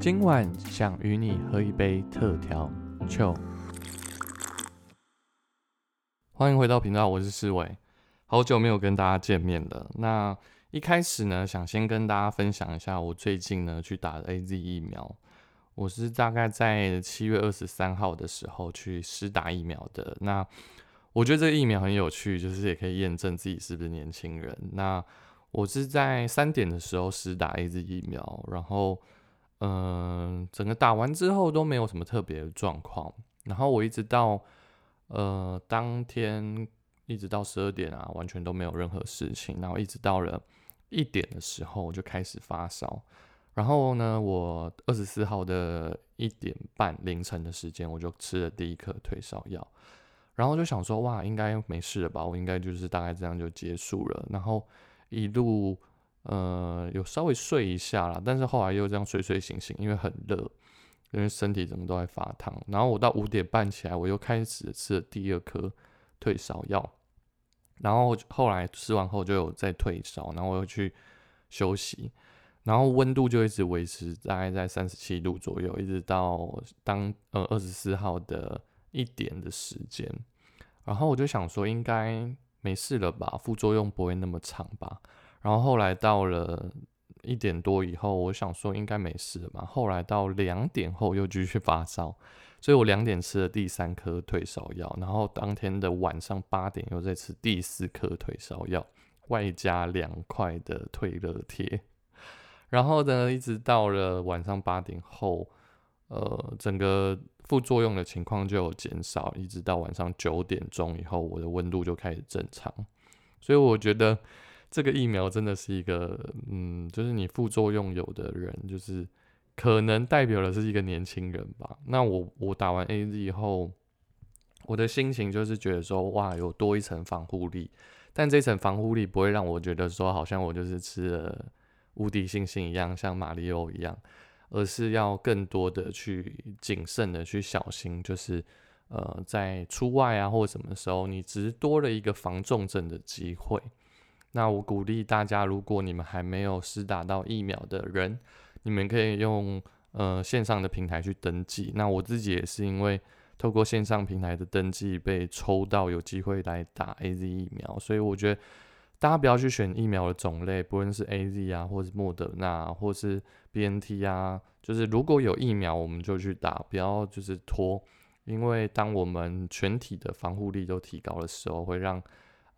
今晚想与你喝一杯特调酒。欢迎回到频道，我是世伟，好久没有跟大家见面了。那一开始呢，想先跟大家分享一下我最近呢去打 A Z 疫苗。我是大概在七月二十三号的时候去施打疫苗的。那我觉得这个疫苗很有趣，就是也可以验证自己是不是年轻人。那我是在三点的时候施打 A Z 疫苗，然后嗯，整个打完之后都没有什么特别的状况。然后我一直到呃，当天一直到十二点啊，完全都没有任何事情。然后一直到了一点的时候，我就开始发烧。然后呢，我二十四号的一点半凌晨的时间，我就吃了第一颗退烧药。然后就想说，哇，应该没事了吧？我应该就是大概这样就结束了。然后一路呃，有稍微睡一下啦，但是后来又这样睡睡醒醒，因为很热。因为身体怎么都在发烫，然后我到五点半起来，我又开始吃了第二颗退烧药，然后后来吃完后就有在退烧，然后我又去休息，然后温度就一直维持大概在三十七度左右，一直到当呃二十四号的一点的时间，然后我就想说应该没事了吧，副作用不会那么长吧，然后后来到了。一点多以后，我想说应该没事了吧。后来到两点后又继续发烧，所以我两点吃了第三颗退烧药，然后当天的晚上八点又再吃第四颗退烧药，外加两块的退热贴。然后呢，一直到了晚上八点后，呃，整个副作用的情况就有减少，一直到晚上九点钟以后，我的温度就开始正常。所以我觉得。这个疫苗真的是一个，嗯，就是你副作用有的人，就是可能代表的是一个年轻人吧。那我我打完 A Z 以后，我的心情就是觉得说，哇，有多一层防护力。但这层防护力不会让我觉得说，好像我就是吃了无敌星星一样，像马里奥一样，而是要更多的去谨慎的去小心，就是呃，在出外啊或者什么时候，你只是多了一个防重症的机会。那我鼓励大家，如果你们还没有施打到疫苗的人，你们可以用呃线上的平台去登记。那我自己也是因为透过线上平台的登记被抽到有机会来打 A Z 疫苗，所以我觉得大家不要去选疫苗的种类，不论是 A Z 啊，或是莫德纳，或是 B N T 啊，就是如果有疫苗我们就去打，不要就是拖，因为当我们全体的防护力都提高的时候，会让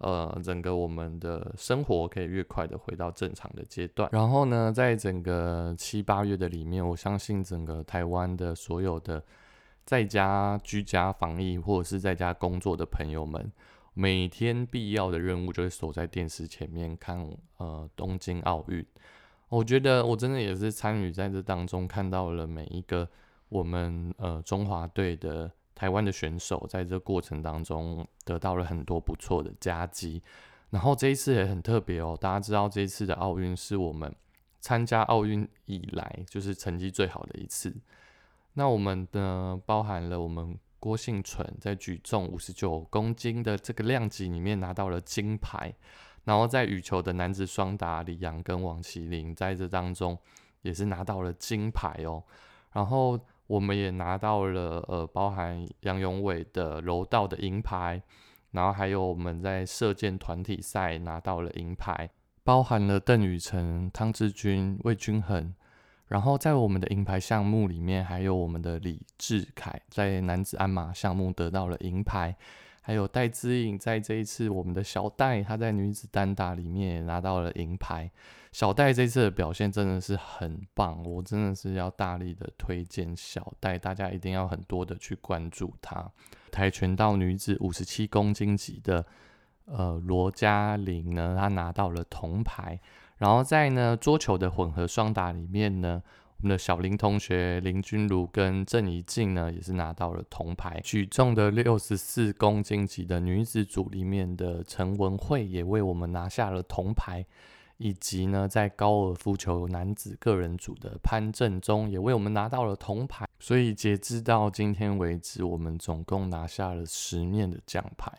呃，整个我们的生活可以越快的回到正常的阶段。然后呢，在整个七八月的里面，我相信整个台湾的所有的在家居家防疫或者是在家工作的朋友们，每天必要的任务就是守在电视前面看呃东京奥运。我觉得我真的也是参与在这当中，看到了每一个我们呃中华队的。台湾的选手在这过程当中得到了很多不错的佳绩，然后这一次也很特别哦。大家知道这一次的奥运是我们参加奥运以来就是成绩最好的一次。那我们的包含了我们郭幸存在举重五十九公斤的这个量级里面拿到了金牌，然后在羽球的男子双打李阳跟王麒麟在这当中也是拿到了金牌哦，然后。我们也拿到了呃，包含杨永伟的柔道的银牌，然后还有我们在射箭团体赛拿到了银牌，包含了邓宇成、汤志军、魏君衡，然后在我们的银牌项目里面，还有我们的李志凯在男子鞍马项目得到了银牌。还有戴资颖在这一次，我们的小戴她在女子单打里面也拿到了银牌。小戴这次的表现真的是很棒，我真的是要大力的推荐小戴，大家一定要很多的去关注她。跆拳道女子五十七公斤级的呃罗嘉玲呢，她拿到了铜牌。然后在呢桌球的混合双打里面呢。我们的小林同学林君如跟郑怡静呢，也是拿到了铜牌。举重的六十四公斤级的女子组里面的陈文慧也为我们拿下了铜牌，以及呢，在高尔夫球男子个人组的潘正中也为我们拿到了铜牌。所以截至到今天为止，我们总共拿下了十面的奖牌。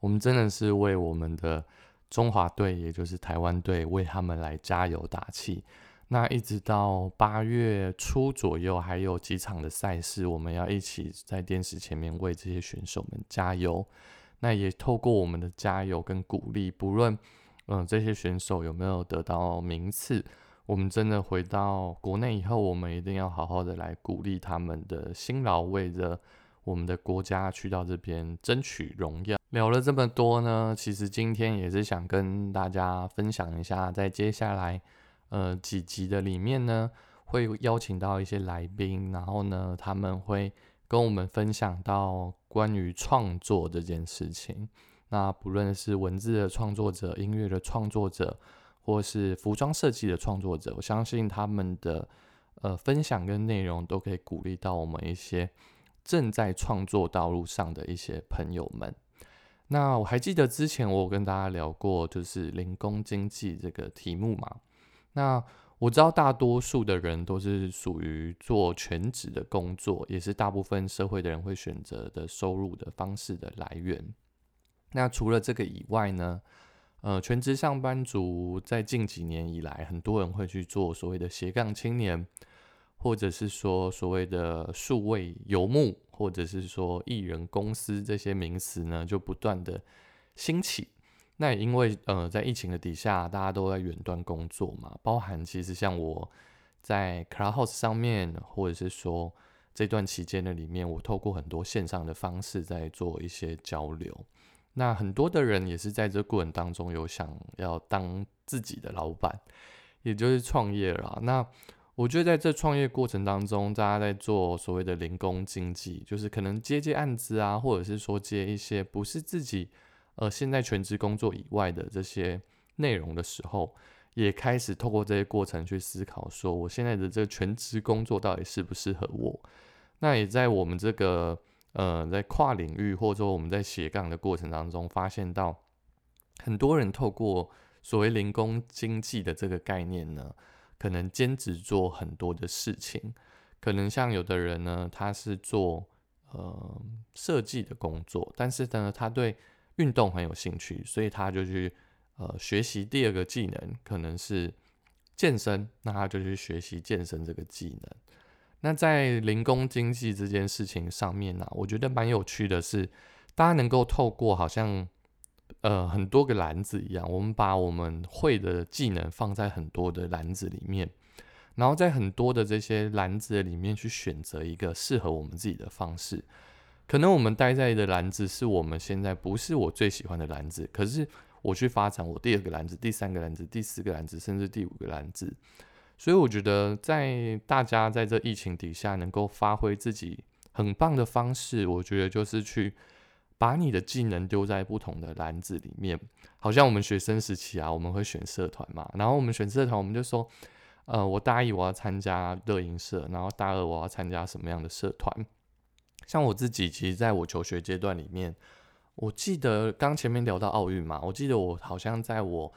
我们真的是为我们的中华队，也就是台湾队，为他们来加油打气。那一直到八月初左右，还有几场的赛事，我们要一起在电视前面为这些选手们加油。那也透过我们的加油跟鼓励，不论嗯这些选手有没有得到名次，我们真的回到国内以后，我们一定要好好的来鼓励他们的辛劳，为着我们的国家去到这边争取荣耀。聊了这么多呢，其实今天也是想跟大家分享一下，在接下来呃几集的里面呢，会邀请到一些来宾，然后呢他们会。跟我们分享到关于创作这件事情，那不论是文字的创作者、音乐的创作者，或是服装设计的创作者，我相信他们的呃分享跟内容都可以鼓励到我们一些正在创作道路上的一些朋友们。那我还记得之前我有跟大家聊过，就是零工经济这个题目嘛，那。我知道大多数的人都是属于做全职的工作，也是大部分社会的人会选择的收入的方式的来源。那除了这个以外呢？呃，全职上班族在近几年以来，很多人会去做所谓的斜杠青年，或者是说所谓的数位游牧，或者是说艺人公司这些名词呢，就不断的兴起。那也因为呃，在疫情的底下，大家都在远端工作嘛，包含其实像我在 Clubhouse 上面，或者是说这段期间的里面，我透过很多线上的方式在做一些交流。那很多的人也是在这过程当中有想要当自己的老板，也就是创业了。那我觉得在这创业过程当中，大家在做所谓的零工经济，就是可能接接案子啊，或者是说接一些不是自己。呃，现在全职工作以外的这些内容的时候，也开始透过这些过程去思考，说我现在的这个全职工作到底适不适合我？那也在我们这个呃，在跨领域或者说我们在斜杠的过程当中，发现到很多人透过所谓零工经济的这个概念呢，可能兼职做很多的事情，可能像有的人呢，他是做呃设计的工作，但是呢，他对运动很有兴趣，所以他就去呃学习第二个技能，可能是健身，那他就去学习健身这个技能。那在零工经济这件事情上面呢，我觉得蛮有趣的是，大家能够透过好像呃很多个篮子一样，我们把我们会的技能放在很多的篮子里面，然后在很多的这些篮子里面去选择一个适合我们自己的方式。可能我们待在的篮子是我们现在不是我最喜欢的篮子，可是我去发展我第二个篮子、第三个篮子、第四个篮子，甚至第五个篮子。所以我觉得，在大家在这疫情底下能够发挥自己很棒的方式，我觉得就是去把你的技能丢在不同的篮子里面。好像我们学生时期啊，我们会选社团嘛，然后我们选社团，我们就说，呃，我大一我要参加乐音社，然后大二我要参加什么样的社团。像我自己，其实在我求学阶段里面，我记得刚前面聊到奥运嘛，我记得我好像在我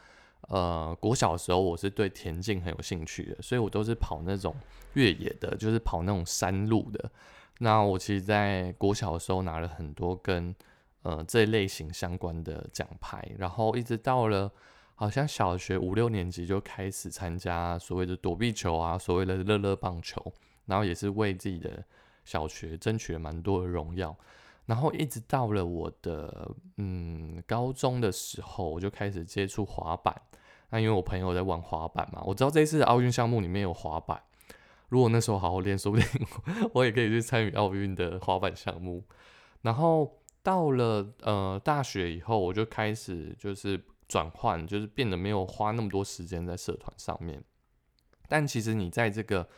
呃国小的时候，我是对田径很有兴趣的，所以我都是跑那种越野的，就是跑那种山路的。那我其实，在国小的时候拿了很多跟呃这类型相关的奖牌，然后一直到了好像小学五六年级就开始参加所谓的躲避球啊，所谓的乐乐棒球，然后也是为自己的。小学争取了蛮多的荣耀，然后一直到了我的嗯高中的时候，我就开始接触滑板。那因为我朋友在玩滑板嘛，我知道这次奥运项目里面有滑板。如果那时候好好练，说不定 我也可以去参与奥运的滑板项目。然后到了呃大学以后，我就开始就是转换，就是变得没有花那么多时间在社团上面。但其实你在这个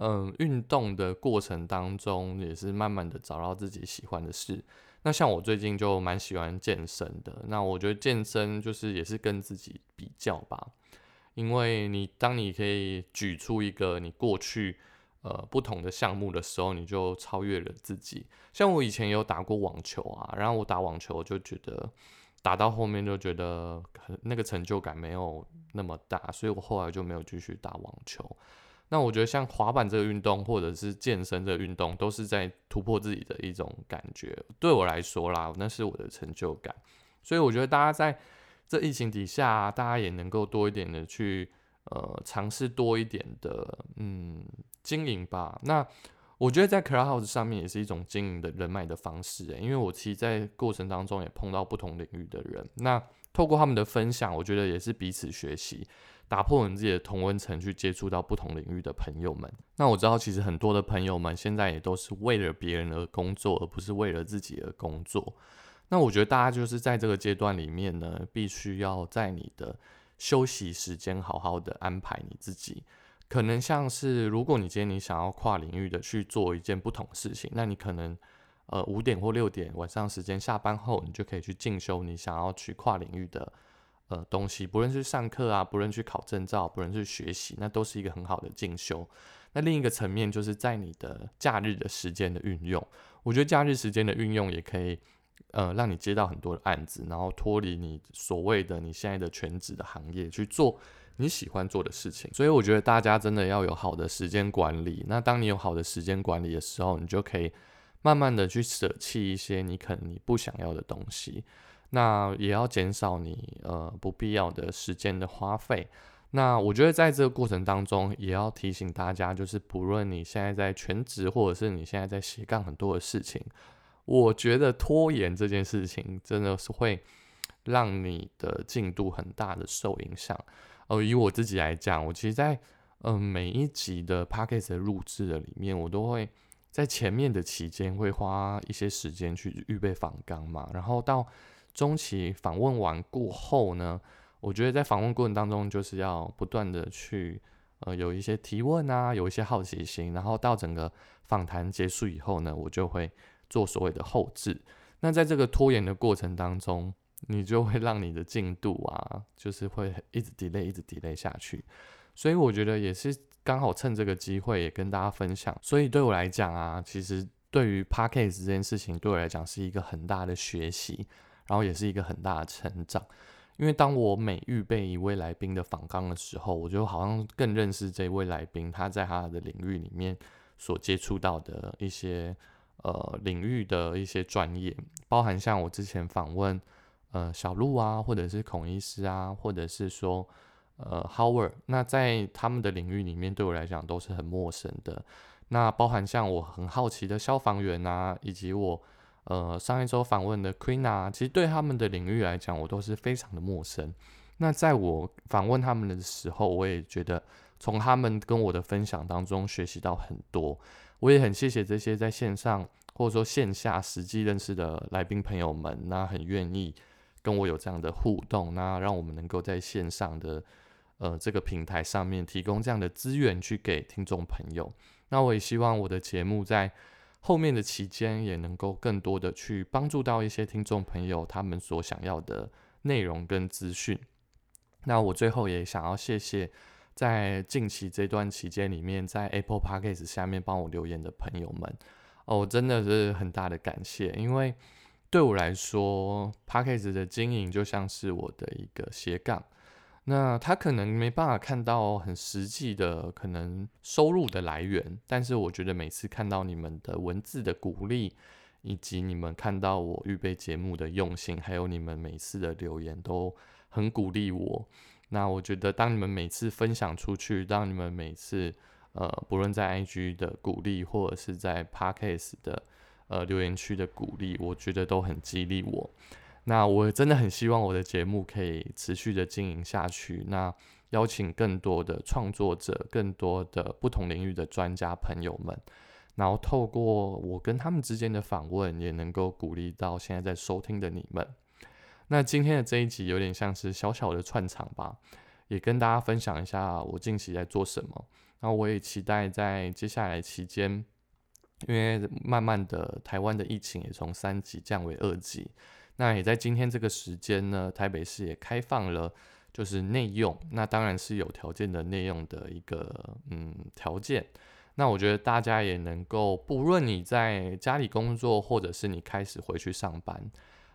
嗯，运动的过程当中也是慢慢的找到自己喜欢的事。那像我最近就蛮喜欢健身的。那我觉得健身就是也是跟自己比较吧，因为你当你可以举出一个你过去呃不同的项目的时候，你就超越了自己。像我以前有打过网球啊，然后我打网球就觉得打到后面就觉得那个成就感没有那么大，所以我后来就没有继续打网球。那我觉得像滑板这个运动，或者是健身这个运动，都是在突破自己的一种感觉。对我来说啦，那是我的成就感。所以我觉得大家在这疫情底下，大家也能够多一点的去呃尝试多一点的嗯经营吧。那我觉得在 Clubhouse 上面也是一种经营的人脉的方式，诶，因为我其实在过程当中也碰到不同领域的人，那透过他们的分享，我觉得也是彼此学习，打破我们自己的同温层，去接触到不同领域的朋友们。那我知道，其实很多的朋友们现在也都是为了别人而工作，而不是为了自己而工作。那我觉得大家就是在这个阶段里面呢，必须要在你的休息时间好好的安排你自己。可能像是，如果你今天你想要跨领域的去做一件不同事情，那你可能呃五点或六点晚上时间下班后，你就可以去进修你想要去跨领域的呃东西，不论是上课啊，不论去考证照，不论是学习，那都是一个很好的进修。那另一个层面就是在你的假日的时间的运用，我觉得假日时间的运用也可以呃让你接到很多的案子，然后脱离你所谓的你现在的全职的行业去做。你喜欢做的事情，所以我觉得大家真的要有好的时间管理。那当你有好的时间管理的时候，你就可以慢慢的去舍弃一些你可能你不想要的东西。那也要减少你呃不必要的时间的花费。那我觉得在这个过程当中，也要提醒大家，就是不论你现在在全职，或者是你现在在斜杠很多的事情，我觉得拖延这件事情真的是会让你的进度很大的受影响。哦，以我自己来讲，我其实，在嗯每一集的 podcast 的录制的里面，我都会在前面的期间会花一些时间去预备访纲嘛，然后到中期访问完过后呢，我觉得在访问过程当中，就是要不断的去呃有一些提问啊，有一些好奇心，然后到整个访谈结束以后呢，我就会做所谓的后置。那在这个拖延的过程当中，你就会让你的进度啊，就是会一直 delay，一直 delay 下去。所以我觉得也是刚好趁这个机会也跟大家分享。所以对我来讲啊，其实对于 podcast 这件事情，对我来讲是一个很大的学习，然后也是一个很大的成长。因为当我每预备一位来宾的访纲的时候，我就好像更认识这位来宾，他在他的领域里面所接触到的一些呃领域的一些专业，包含像我之前访问。呃，小鹿啊，或者是孔医师啊，或者是说呃，Howard，那在他们的领域里面，对我来讲都是很陌生的。那包含像我很好奇的消防员啊，以及我呃上一周访问的 Queen 啊，其实对他们的领域来讲，我都是非常的陌生。那在我访问他们的时候，我也觉得从他们跟我的分享当中学习到很多。我也很谢谢这些在线上或者说线下实际认识的来宾朋友们，那很愿意。跟我有这样的互动，那让我们能够在线上的呃这个平台上面提供这样的资源去给听众朋友。那我也希望我的节目在后面的期间也能够更多的去帮助到一些听众朋友他们所想要的内容跟资讯。那我最后也想要谢谢在近期这段期间里面在 Apple Podcast 下面帮我留言的朋友们哦，真的是很大的感谢，因为。对我来说 p a c k a g e 的经营就像是我的一个斜杠。那他可能没办法看到很实际的可能收入的来源，但是我觉得每次看到你们的文字的鼓励，以及你们看到我预备节目的用心，还有你们每次的留言都很鼓励我。那我觉得当你们每次分享出去，当你们每次呃不论在 IG 的鼓励，或者是在 p a c k a g e 的。呃，留言区的鼓励，我觉得都很激励我。那我真的很希望我的节目可以持续的经营下去。那邀请更多的创作者，更多的不同领域的专家朋友们，然后透过我跟他们之间的访问，也能够鼓励到现在在收听的你们。那今天的这一集有点像是小小的串场吧，也跟大家分享一下我近期在做什么。然后我也期待在接下来期间。因为慢慢的，台湾的疫情也从三级降为二级，那也在今天这个时间呢，台北市也开放了，就是内用，那当然是有条件的内用的一个嗯条件。那我觉得大家也能够，不论你在家里工作，或者是你开始回去上班，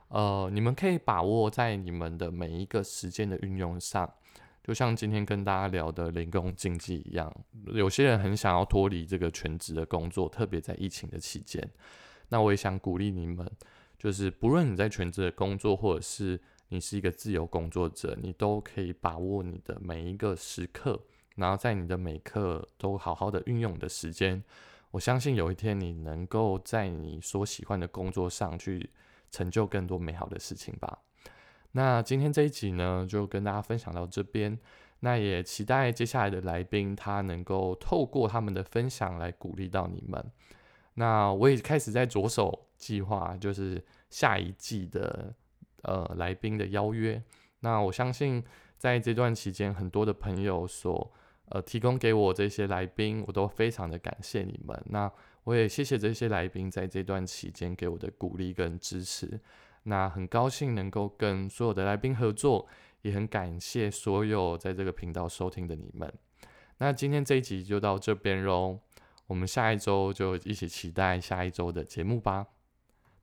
呃，你们可以把握在你们的每一个时间的运用上。就像今天跟大家聊的零工经济一样，有些人很想要脱离这个全职的工作，特别在疫情的期间。那我也想鼓励你们，就是不论你在全职的工作，或者是你是一个自由工作者，你都可以把握你的每一个时刻，然后在你的每刻都好好的运用你的时间。我相信有一天你能够在你所喜欢的工作上去成就更多美好的事情吧。那今天这一集呢，就跟大家分享到这边。那也期待接下来的来宾，他能够透过他们的分享来鼓励到你们。那我也开始在着手计划，就是下一季的呃来宾的邀约。那我相信在这段期间，很多的朋友所呃提供给我这些来宾，我都非常的感谢你们。那我也谢谢这些来宾在这段期间给我的鼓励跟支持。那很高兴能够跟所有的来宾合作。也很感谢所有在这个频道收听的你们。那今天这一集就到这边喽，我们下一周就一起期待下一周的节目吧。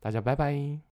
大家拜拜。